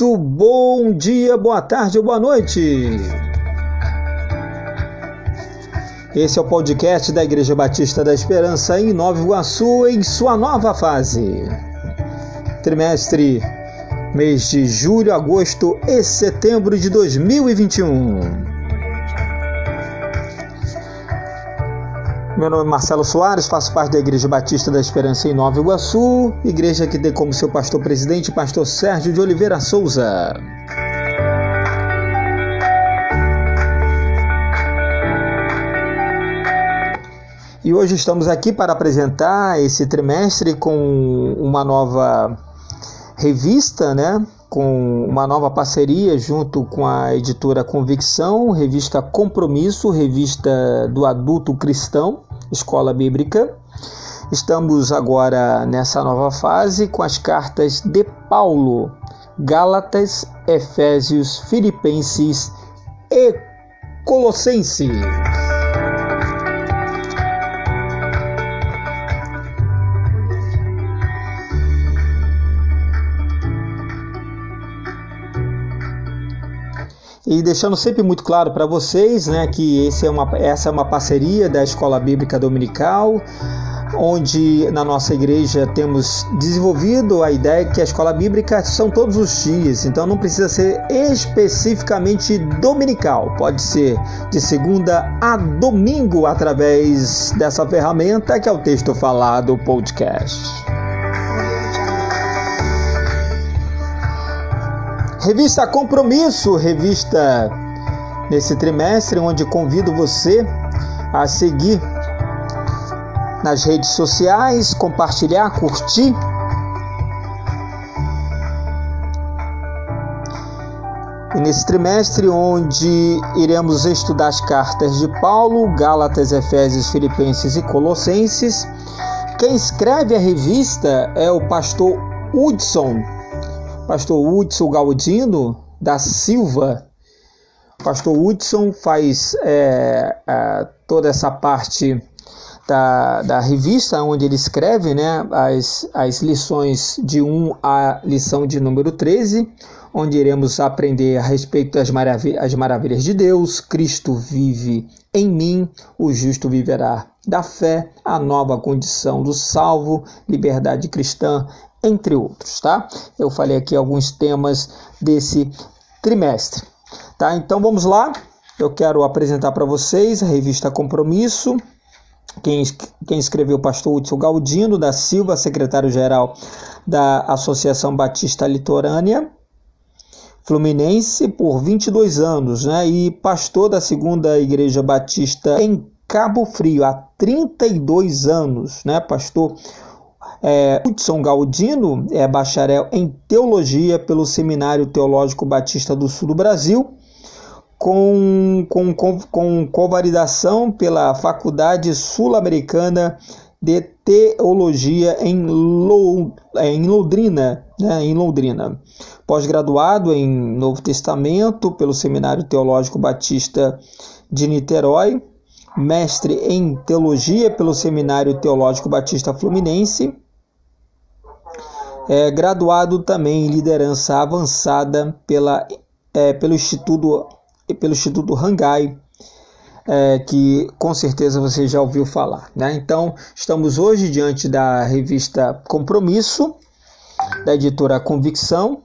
Muito bom dia, boa tarde boa noite. Esse é o podcast da Igreja Batista da Esperança em Nova Iguaçu, em sua nova fase. Trimestre, mês de julho, agosto e setembro de 2021. Meu nome é Marcelo Soares, faço parte da Igreja Batista da Esperança em Nova Iguaçu, igreja que tem como seu pastor presidente pastor Sérgio de Oliveira Souza. E hoje estamos aqui para apresentar esse trimestre com uma nova revista, né? com uma nova parceria junto com a editora Convicção, revista Compromisso, revista do adulto cristão, Escola Bíblica. Estamos agora nessa nova fase com as cartas de Paulo, Gálatas, Efésios, Filipenses e Colossenses. E deixando sempre muito claro para vocês né, que é uma, essa é uma parceria da Escola Bíblica Dominical, onde na nossa igreja temos desenvolvido a ideia que a escola bíblica são todos os dias, então não precisa ser especificamente dominical, pode ser de segunda a domingo através dessa ferramenta que é o texto falado podcast. Revista Compromisso, revista nesse trimestre, onde convido você a seguir nas redes sociais, compartilhar, curtir. E nesse trimestre, onde iremos estudar as cartas de Paulo, Gálatas, Efésios, Filipenses e Colossenses, quem escreve a revista é o pastor Hudson pastor Hudson Galdino da Silva. pastor Hudson faz é, é, toda essa parte da, da revista onde ele escreve né, as, as lições de 1 à lição de número 13, onde iremos aprender a respeito das maravilhas, as maravilhas de Deus, Cristo vive em mim, o justo viverá da fé, a nova condição do salvo, liberdade cristã, entre outros, tá? Eu falei aqui alguns temas desse trimestre, tá? Então vamos lá. Eu quero apresentar para vocês a revista Compromisso. Quem, quem escreveu pastor Hudson Galdino da Silva, secretário-geral da Associação Batista Litorânea Fluminense por 22 anos, né? E pastor da Segunda Igreja Batista em Cabo Frio há 32 anos, né? Pastor é, Hudson Galdino é bacharel em teologia pelo Seminário Teológico Batista do Sul do Brasil, com, com, com, com convalidação pela Faculdade Sul-Americana de Teologia em, Lou, em Londrina, né, em Londrina. Pós-graduado em Novo Testamento pelo Seminário Teológico Batista de Niterói, mestre em teologia pelo Seminário Teológico Batista Fluminense, é, graduado também em liderança avançada pela, é, pelo Instituto pelo Instituto Rangai, é, que com certeza você já ouviu falar. Né? Então, estamos hoje diante da revista Compromisso, da editora Convicção,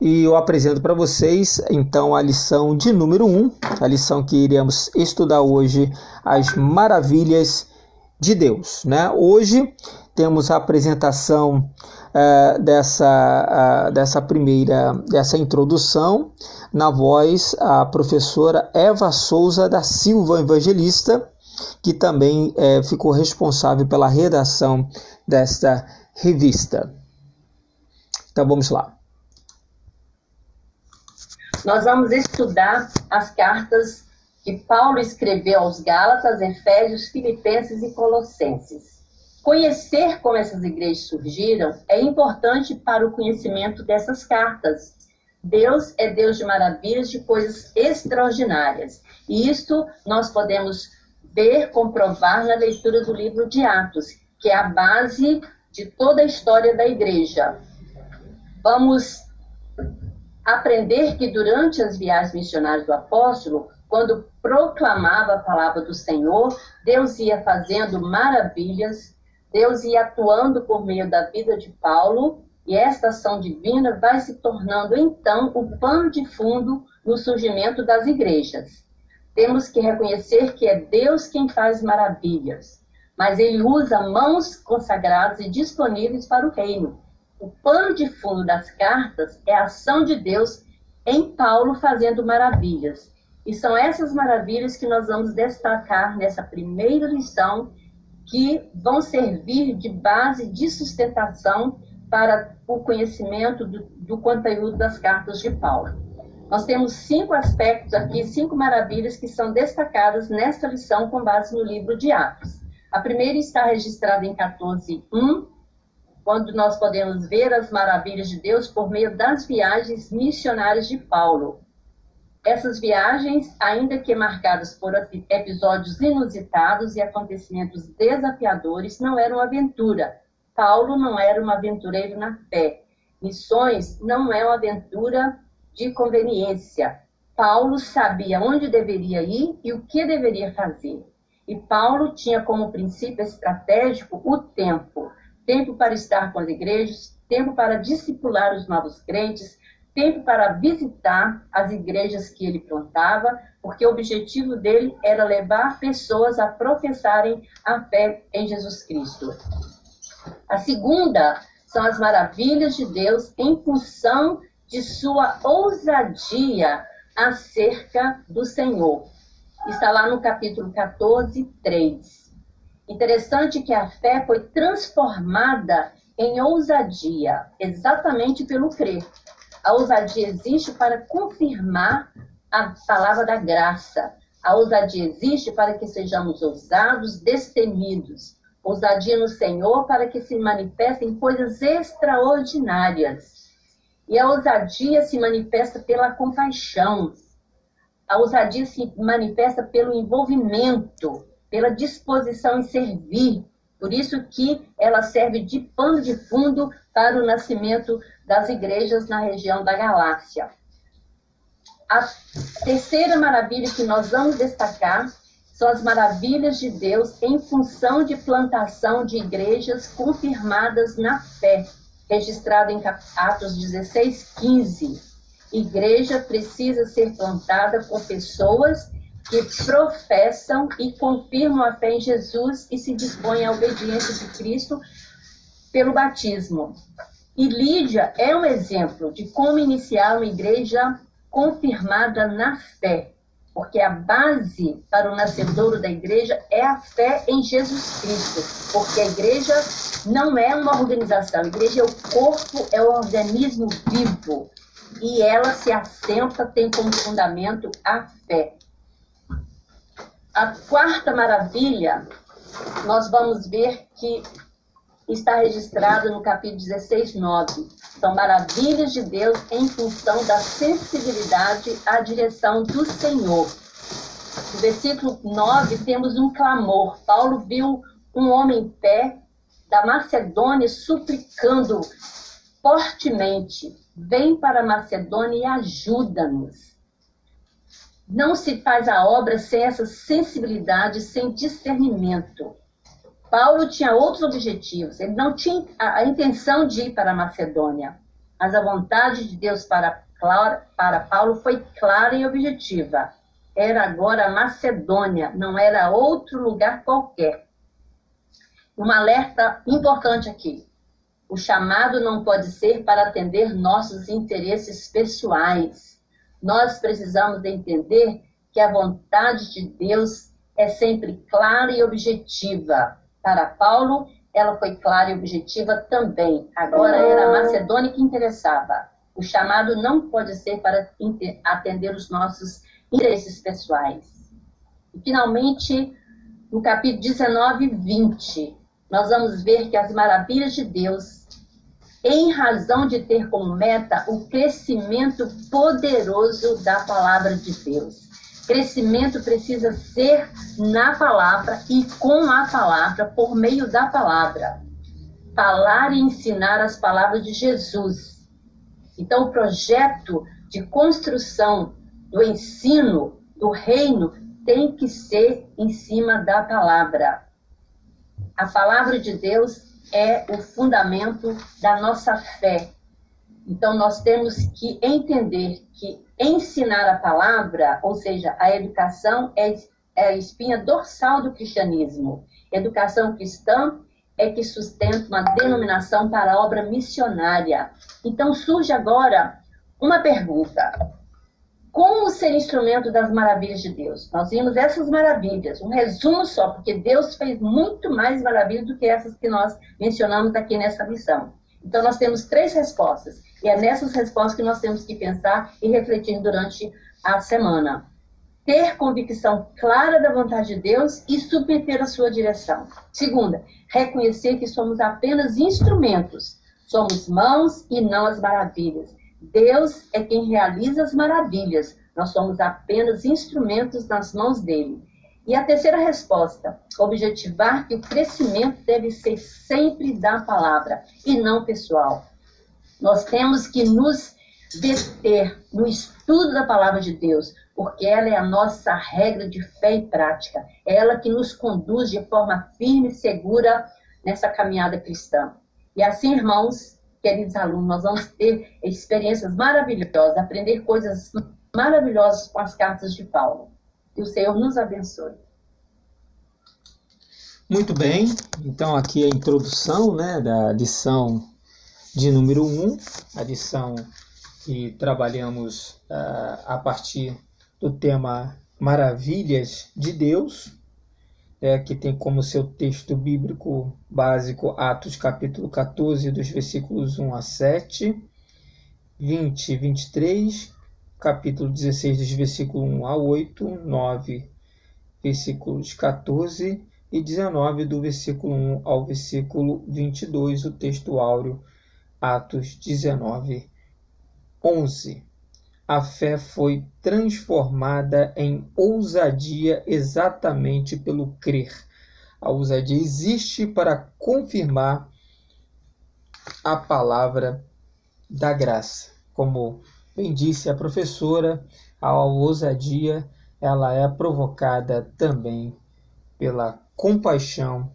e eu apresento para vocês então a lição de número 1, a lição que iremos estudar hoje, as maravilhas de Deus. Né? Hoje temos a apresentação uh, dessa, uh, dessa primeira, dessa introdução, na voz a professora Eva Souza da Silva Evangelista, que também uh, ficou responsável pela redação desta revista. Então vamos lá. Nós vamos estudar as cartas que Paulo escreveu aos Gálatas, Efésios, Filipenses e Colossenses. Conhecer como essas igrejas surgiram é importante para o conhecimento dessas cartas. Deus é Deus de maravilhas, de coisas extraordinárias. E isto nós podemos ver, comprovar na leitura do livro de Atos, que é a base de toda a história da igreja. vamos aprender que durante as viagens missionárias do apóstolo, quando proclamava a palavra do Senhor, Deus ia fazendo maravilhas, Deus ia atuando por meio da vida de Paulo, e esta ação divina vai se tornando então o pano de fundo no surgimento das igrejas. Temos que reconhecer que é Deus quem faz maravilhas, mas ele usa mãos consagradas e disponíveis para o reino. O pano de fundo das cartas é a ação de Deus em Paulo fazendo maravilhas. E são essas maravilhas que nós vamos destacar nessa primeira lição, que vão servir de base de sustentação para o conhecimento do, do conteúdo das cartas de Paulo. Nós temos cinco aspectos aqui, cinco maravilhas que são destacadas nesta lição com base no livro de Atos. A primeira está registrada em 14.1, quando nós podemos ver as maravilhas de Deus por meio das viagens missionárias de Paulo. Essas viagens, ainda que marcadas por episódios inusitados e acontecimentos desafiadores, não eram aventura. Paulo não era um aventureiro na fé. Missões não é uma aventura de conveniência. Paulo sabia onde deveria ir e o que deveria fazer. E Paulo tinha como princípio estratégico o tempo. Tempo para estar com as igrejas, tempo para discipular os novos crentes, tempo para visitar as igrejas que ele plantava, porque o objetivo dele era levar pessoas a professarem a fé em Jesus Cristo. A segunda são as maravilhas de Deus em função de sua ousadia acerca do Senhor. Está lá no capítulo 14, 3. Interessante que a fé foi transformada em ousadia, exatamente pelo crer. A ousadia existe para confirmar a palavra da graça. A ousadia existe para que sejamos ousados, destemidos. Ousadia no Senhor para que se manifestem coisas extraordinárias. E a ousadia se manifesta pela compaixão. A ousadia se manifesta pelo envolvimento, pela disposição em servir. Por isso que ela serve de pano de fundo para o nascimento das igrejas na região da Galáxia. A terceira maravilha que nós vamos destacar são as maravilhas de Deus em função de plantação de igrejas confirmadas na fé registrado em Atos 16, 15. Igreja precisa ser plantada com pessoas que professam e confirmam a fé em Jesus e se dispõem à obediência de Cristo pelo batismo. E Lídia é um exemplo de como iniciar uma igreja confirmada na fé, porque a base para o nascedouro da igreja é a fé em Jesus Cristo, porque a igreja não é uma organização. A igreja é o corpo, é o organismo vivo. E ela se assenta, tem como fundamento a fé. A quarta maravilha, nós vamos ver que está registrado no capítulo 16, 9. São maravilhas de Deus em função da sensibilidade à direção do Senhor. No versículo 9, temos um clamor. Paulo viu um homem em pé da Macedônia suplicando fortemente: vem para a Macedônia e ajuda-nos. Não se faz a obra sem essa sensibilidade, sem discernimento. Paulo tinha outros objetivos. Ele não tinha a, intenção de ir para a Macedônia, mas a vontade de Deus para, para Paulo foi clara e objetiva. Era agora a Macedônia, não era outro lugar qualquer um alerta importante aqui. O chamado não pode ser para atender nossos interesses pessoais. Nós precisamos entender que a vontade de Deus é sempre clara e objetiva. Para Paulo, ela foi clara e objetiva também. Agora era a Macedônia que interessava. O chamado não pode ser para atender os nossos interesses pessoais. E, finalmente, no capítulo 19 e 20, nós vamos ver que as maravilhas de Deus, em razão de ter como meta o crescimento poderoso da palavra de Deus. Crescimento precisa ser na palavra e com a palavra, por meio da palavra. Falar e ensinar as palavras de Jesus. Então, o projeto de construção do ensino do reino tem que ser em cima da palavra. A palavra de Deus é o fundamento da nossa fé. Então, nós temos que entender que ensinar a palavra, ou seja, a educação, é, é a espinha dorsal do cristianismo. Educação cristã é que sustenta uma denominação para a obra missionária. Então, surge agora uma pergunta: como ser instrumento das maravilhas de Deus? Nós vimos essas maravilhas, um resumo só, porque Deus fez muito mais maravilhas do que essas que nós mencionamos aqui nessa missão. Então, nós temos três respostas, e é nessas respostas que nós temos que pensar e refletir durante a semana. Ter convicção clara da vontade de Deus e submeter a sua direção. Segunda, reconhecer que somos apenas instrumentos, somos mãos e não as maravilhas. Deus é quem realiza as maravilhas, nós somos apenas instrumentos nas mãos dele. E a terceira resposta, objetivar que o crescimento deve ser sempre da palavra e não pessoal. Nós temos que nos deter no estudo da palavra de Deus, porque ela é a nossa regra de fé e prática. É ela que nos conduz de forma firme e segura nessa caminhada cristã. E assim, irmãos, queridos alunos, nós vamos ter experiências maravilhosas, aprender coisas maravilhosas com as cartas de Paulo. Que o Senhor nos abençoe. Muito bem, então aqui a introdução né, da lição de número 1, a lição que trabalhamos uh, a partir do tema Maravilhas de Deus é, que tem como seu texto bíblico básico Atos capítulo 14, dos versículos 1 a 7, 20 e 23, capítulo 16, dos versículos 1 a 8, 9, versículos 14 e 19, do versículo 1 ao versículo 22, o texto áureo, Atos 19, 11 a fé foi transformada em ousadia exatamente pelo crer. A ousadia existe para confirmar a palavra da graça. Como bem disse a professora, a ousadia ela é provocada também pela compaixão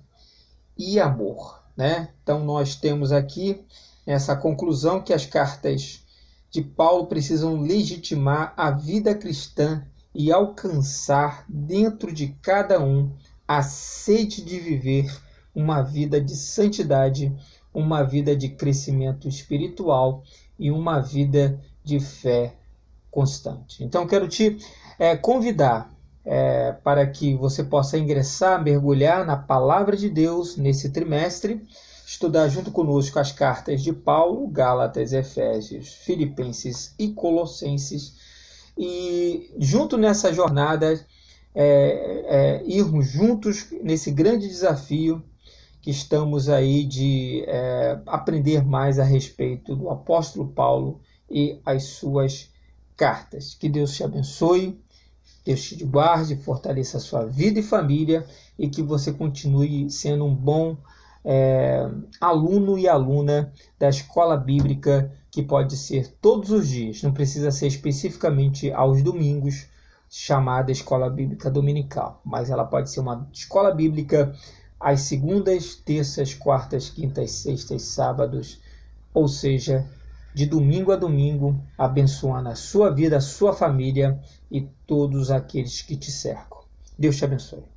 e amor, né? Então nós temos aqui essa conclusão que as cartas de Paulo precisam legitimar a vida cristã e alcançar dentro de cada um a sede de viver uma vida de santidade, uma vida de crescimento espiritual e uma vida de fé constante. Então, quero te é, convidar é, para que você possa ingressar, mergulhar na palavra de Deus nesse trimestre estudar junto conosco as cartas de Paulo, Gálatas, Efésios, Filipenses e Colossenses e junto nessa jornada é, é, irmos juntos nesse grande desafio que estamos aí de é, aprender mais a respeito do apóstolo Paulo e as suas cartas. Que Deus te abençoe, Deus te guarde, fortaleça a sua vida e família e que você continue sendo um bom é, aluno e aluna da escola bíblica, que pode ser todos os dias, não precisa ser especificamente aos domingos, chamada escola bíblica dominical, mas ela pode ser uma escola bíblica às segundas, terças, quartas, quintas, sextas, sábados, ou seja, de domingo a domingo, abençoando a sua vida, a sua família e todos aqueles que te cercam. Deus te abençoe.